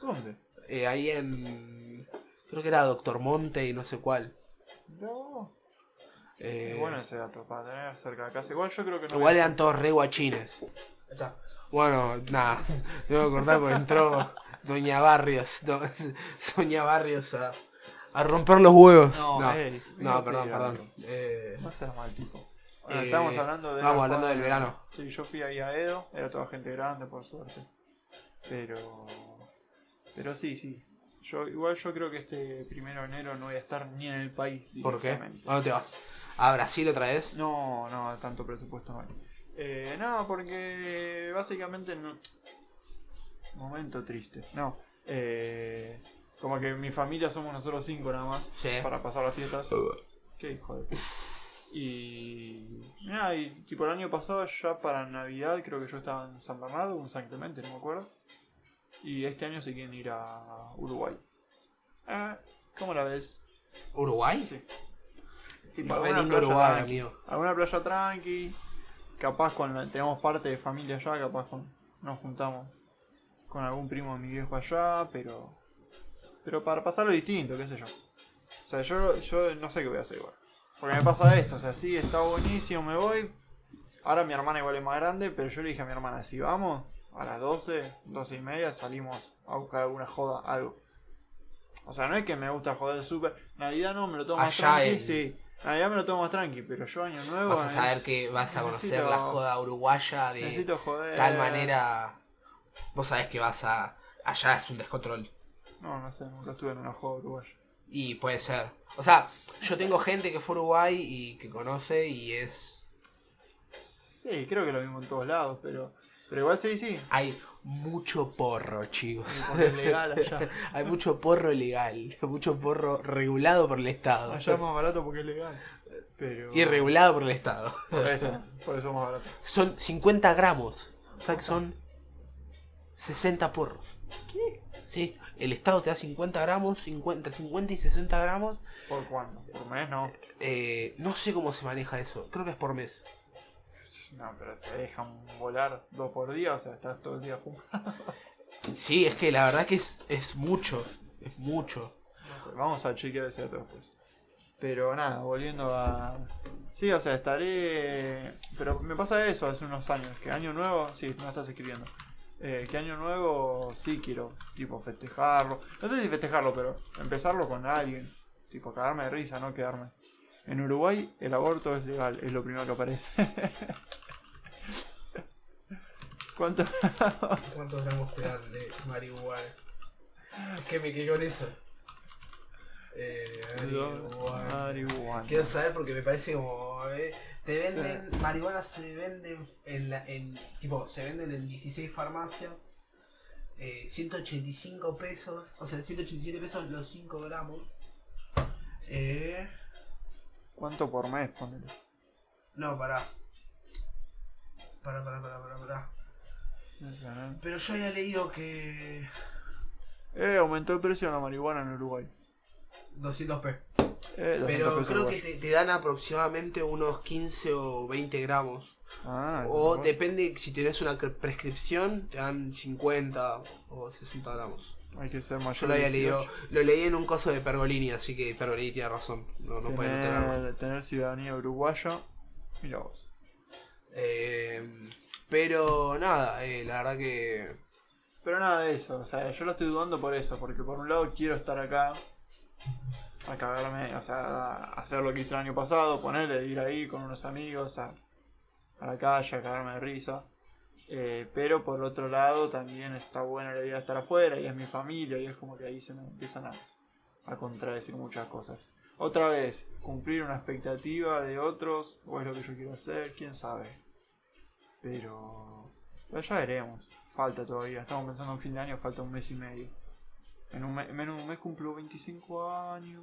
¿Dónde? Eh, ahí en. Creo que era Doctor Monte y no sé cuál. No. Eh, bueno ese dato, para tener cerca de casa. Igual yo creo que no. igual eran todos re guachines. Bueno, nada. Tengo que cortar porque entró Doña Barrios. do- Doña Barrios a, A romper los huevos. No, No, ey, no, perdón, perdón. Eh, No seas mal tipo. Bueno, Eh, estábamos hablando de. vamos la hablando del de- verano. Sí, yo fui ahí a Edo, era toda gente grande, por suerte. Pero. Pero sí, sí. Yo, igual yo creo que este primero de enero no voy a estar ni en el país. ¿Por qué? directamente. ¿A dónde te vas? ¿A Brasil otra vez? No, no, tanto presupuesto no hay. Eh, no, porque básicamente no. Momento triste. No. Eh, como que mi familia somos nosotros cinco nada más. Sí. Para pasar las fiestas. Qué hijo de puta. Y. Nada, y tipo el año pasado, ya para Navidad, creo que yo estaba en San Bernardo o en San Clemente, no me acuerdo. Y este año se quieren ir a Uruguay. Ah, ¿Cómo la ves? ¿Uruguay? Sí. Tipo, alguna playa Uruguay, tranqui. amigo. Alguna playa tranqui. Capaz con tenemos parte de familia allá, capaz con, nos juntamos con algún primo de mi viejo allá, pero. Pero para pasarlo distinto, qué sé yo. O sea, yo, yo no sé qué voy a hacer igual. Porque me pasa esto, o sea, sí, está buenísimo, me voy. Ahora mi hermana igual es más grande, pero yo le dije a mi hermana, si vamos, a las 12, 12 y media salimos a buscar alguna joda, algo. O sea, no es que me gusta joder súper. Navidad no, me lo tomo más tranqui, en- sí. Navidad me lo tomo más tranqui, pero yo año nuevo. Vas a saber es- que vas a conocer necesito- la joda uruguaya de Necesito joder. tal manera. Vos sabés que vas a. Allá es un descontrol. No, no sé, nunca estuve en una joda uruguaya. Y puede ser. O sea, yo tengo gente que fue a Uruguay y que conoce y es. Sí, creo que lo mismo en todos lados, pero. Pero igual sí, sí. Hay mucho porro, chicos. Legal allá. Hay mucho porro legal. Mucho porro regulado por el Estado. Allá es más barato porque es legal. Pero. Y regulado por el Estado. Por eso, por eso es más barato. Son 50 gramos. O sea que son 60 porros. ¿Qué? Sí, el Estado te da 50 gramos, 50, 50 y 60 gramos. ¿Por cuándo? ¿Por mes? No. Eh, no sé cómo se maneja eso. Creo que es por mes. No, pero te dejan volar dos por día, o sea, estás todo el día fumando. Sí, es que la verdad que es, es mucho. Es mucho. No sé, vamos a chequear ese dato después. Pero nada, volviendo a. Sí, o sea, estaré. Pero me pasa eso hace unos años. Que año nuevo. Sí, me estás escribiendo. Eh, que año nuevo sí quiero, tipo, festejarlo. No sé si festejarlo, pero empezarlo con alguien. Tipo, cagarme de risa, no quedarme. En Uruguay el aborto es legal, es lo primero que aparece. ¿Cuánto? ¿Cuántos gramos te dan de marihuana? ¿Qué me quedé con eso? Eh, Marihuana. Quiero saber porque me parece como. eh, te venden. Marihuana se venden en, la, en. Tipo, se venden en 16 farmacias. eh, 185 pesos. O sea, 187 pesos los 5 gramos. Eh, ¿Cuánto por mes? Ponele. no, pará. Pará, pará, pará, pará, pará. Pero yo había leído que. Eh, aumentó el precio de la marihuana en Uruguay. 200 p. Eh, 200 Pero creo que te, te dan aproximadamente unos 15 o 20 gramos. Ah, O depende, si tenés una prescripción, te dan 50 o 60 gramos. Hay que ser mayor Yo lo había leído, 18. lo leí en un coso de Pergolini, así que Pergolini tiene razón. No, no tener, tener ciudadanía uruguaya. Mira vos. Eh, pero nada, eh, la verdad que. Pero nada de eso, o sea, yo lo estoy dudando por eso, porque por un lado quiero estar acá a cagarme, o sea, a hacer lo que hice el año pasado, ponerle, ir ahí con unos amigos a, a la calle, a cagarme de risa. Eh, pero por otro lado también está buena la idea de estar afuera y es mi familia y es como que ahí se me empiezan a, a contradecir muchas cosas. Otra vez, cumplir una expectativa de otros o es lo que yo quiero hacer, quién sabe. Pero, ya veremos. Falta todavía. Estamos pensando en fin de año, falta un mes y medio. En, un me- en menos de un mes cumplo 25 años.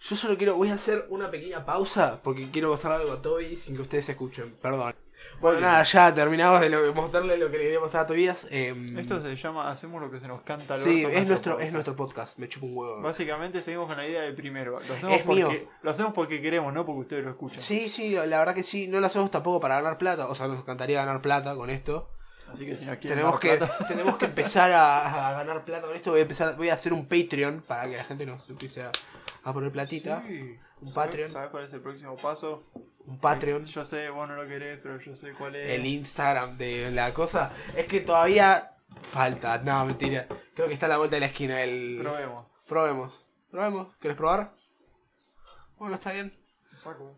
Yo solo quiero, voy a hacer una pequeña pausa porque quiero mostrar algo a Toby sin que ustedes escuchen. Perdón. Bueno, nada, ya terminamos de lo, mostrarle lo que le quería mostrar a Tobías. Eh, Esto se llama Hacemos lo que se nos canta al sí, es nuestro, podcast. es nuestro podcast, me chupa un huevo. Básicamente seguimos con la idea del primero. Lo hacemos, Es mío. porque, lo hacemos porque queremos, no porque ustedes lo escuchan. Sí, sí, la verdad que sí, no lo hacemos tampoco para ganar plata, o sea, nos encantaría ganar plata con esto. Así que si nos quieren Tenemos que, plata- tenemos que empezar a, a ganar plata con esto, voy a empezar, voy a hacer un Patreon para que la gente nos empiece a, a poner platita. Sí. Un ¿Sabes- Patreon. ¿Sabes cuál es el próximo paso? Un Patreon. Yo sé, vos no lo querés, pero yo sé cuál es. El Instagram de la cosa. Es que todavía Falta, no, mentira. Creo que está a la vuelta de la esquina el. Probemos. Probemos. Probemos. ¿Quieres probar? Bueno, está bien. Saco.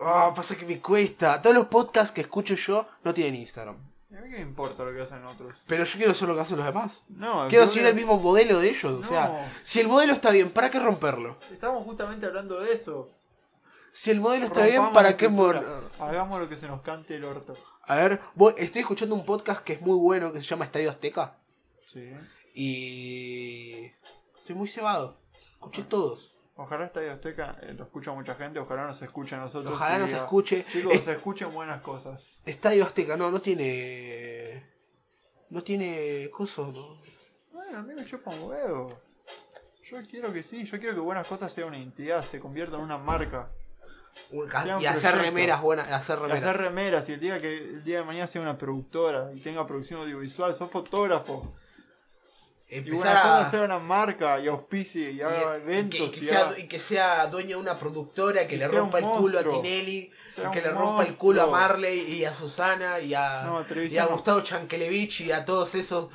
Ah, pasa que me cuesta. Todos los podcasts que escucho yo no tienen Instagram. ¿Y a mí qué me importa lo que hacen otros? Pero yo quiero hacer lo que hacen los demás. No, Quiero seguir el mismo modelo de ellos. O sea, si el modelo está bien, ¿para qué romperlo? Estamos justamente hablando de eso. Si el modelo está bien, ¿para qué mor- Hagamos lo que se nos cante el orto. A ver, voy- estoy escuchando un podcast que es muy bueno que se llama Estadio Azteca. Sí. Y. Estoy muy cebado. Escuché todos. Ojalá Estadio Azteca eh, lo escucha mucha gente, ojalá nos escuche a nosotros. Ojalá y nos diga, escuche. Chicos, Es- se escuchen buenas cosas. Estadio Azteca, no, no tiene. No tiene. Cosas, ¿no? Bueno, a mí me chupa un huevo. Yo quiero que sí, yo quiero que buenas cosas sea una entidad, se convierta en una marca. Y hacer proyecto. remeras buenas. Hacer Y remeras. hacer remeras y el día que el día de mañana sea una productora y tenga producción audiovisual, sos fotógrafo. Y Empezar buenas cosas a. sea una marca y auspicie y haga y- eventos y que, y, que sea, y que dueño de una productora que Y le sea rompa un el culo a. Tinelli, que le rompa el culo a. Marley y a Susana y a, No, y a. Gustavo Chankelevich y a todos esos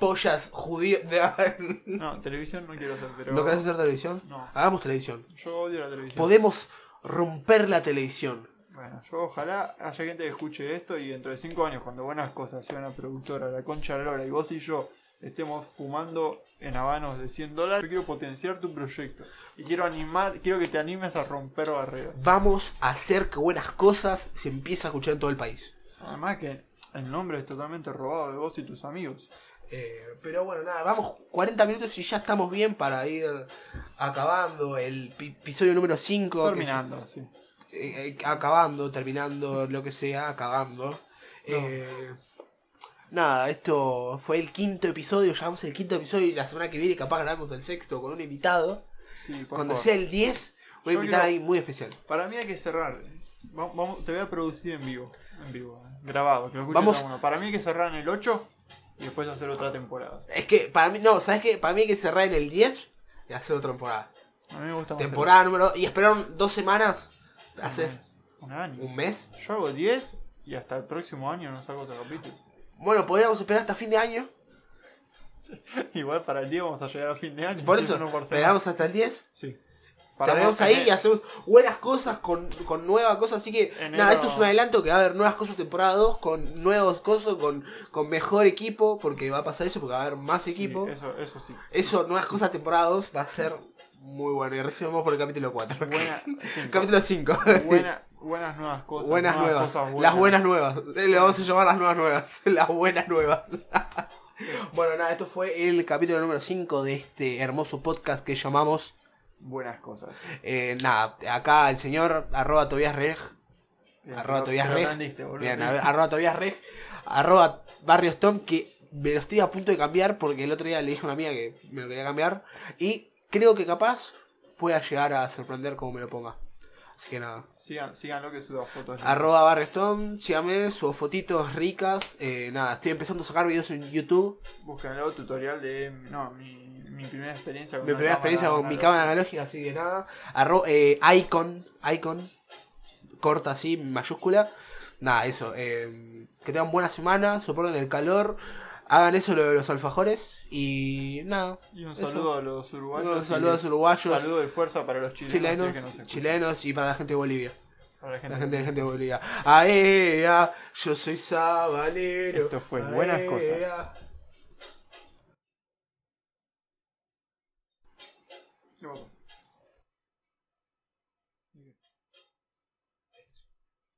tragapollas judíos. No, televisión no quiero hacer, pero. ¿No querés hacer televisión? No. Hagamos televisión. Yo odio la televisión. Podemos romper la televisión. Bueno, yo ojalá haya gente que escuche esto y dentro de cinco años, cuando buenas cosas sea una productora, la concha de la lora, y vos y yo estemos fumando en habanos de 100 dólares, yo quiero potenciar tu proyecto. Y quiero animar, quiero que te animes a romper barreras. Vamos a hacer que buenas cosas se empiece a escuchar en todo el país. Además que el nombre es totalmente robado de vos y tus amigos. Eh, pero bueno, nada, vamos 40 minutos y ya estamos bien para ir acabando el pi- episodio número 5. Terminando, sí. eh, acabando, terminando, lo que sea, acabando. Eh, nada, esto fue el quinto episodio, llevamos el quinto episodio y la semana que viene capaz grabamos el sexto con un invitado. Sí, por Cuando favor. sea el 10, voy a invitar a quiero- alguien muy especial. Para mí hay que cerrar. Vamos, vamos- te voy a producir en vivo. En vivo, eh, grabado. Que lo Vamos-. Para mí hay que cerrar en el 8 y después hacer otra temporada. Es que para mí, no, ¿sabes qué? Para mí hay que cerrar en el 10 y hacer otra temporada. A mí me gusta más. Temporada número. Y esperaron dos semanas. Hacer Un año. un mes. Yo hago 10 y hasta el próximo año no saco otro capítulo. Bueno, podríamos esperar hasta fin de año. Igual para el día vamos a llegar a fin de año. Por eso, uno por esperamos hasta el 10. Sí. Tenemos ahí y hacemos buenas cosas con, con nuevas cosas. Así que, Enero- nada, esto es un adelanto que va a haber nuevas cosas temporada 2 con nuevos cosas, con, con mejor equipo, porque va a pasar eso, porque va a haber más Sí, equipo. eso, eso sí. Eso, nuevas cosas temporada 2 va a ser muy bueno. Y recién vamos por el capítulo 4. Buena, cinco. capítulo 5. Buena- buenas nuevas cosas. buenas nuevas. cosas Las buenas nuevas. Eh, Le vamos a llamar las nuevas nuevas. Las buenas nuevas. bueno, nada, esto fue el capítulo número 5 de este hermoso podcast que llamamos. Buenas cosas. eh, nada, acá el señor arroba Tobias Reg. Arroba Tobias Reg. Bien, arroba Tobias Reg. Arroba Barrios Tom, que me lo estoy a punto de cambiar porque el otro día le dije a una amiga que me lo quería cambiar. Y creo que capaz pueda llegar a sorprender como me lo ponga. Así que nada. Sigan, síganlo que suba fotos. Arroba Barrios Tom, síganme, subo fotitos ricas. Eh, nada, estoy empezando a sacar videos en YouTube. Búsquenlo, tutorial de. No, mi, mi primera experiencia con Mi primera experiencia con mi cámara analógica, así que nada. Arro eh, icon, icon, corta así, mayúscula. Nada, eso. eh, que tengan buena semana, soporten el calor. Hagan eso lo de los alfajores. Y nada. Y un eso. saludo a los uruguayos. Un saludo a los uruguayos. Un saludo de fuerza para los chilenos. Chilenos, que chilenos y para la gente de Bolivia. Para la gente, La gente, la gente de Bolivia. Aea, yo soy sabanero. Esto fue Buenas Aea. Cosas.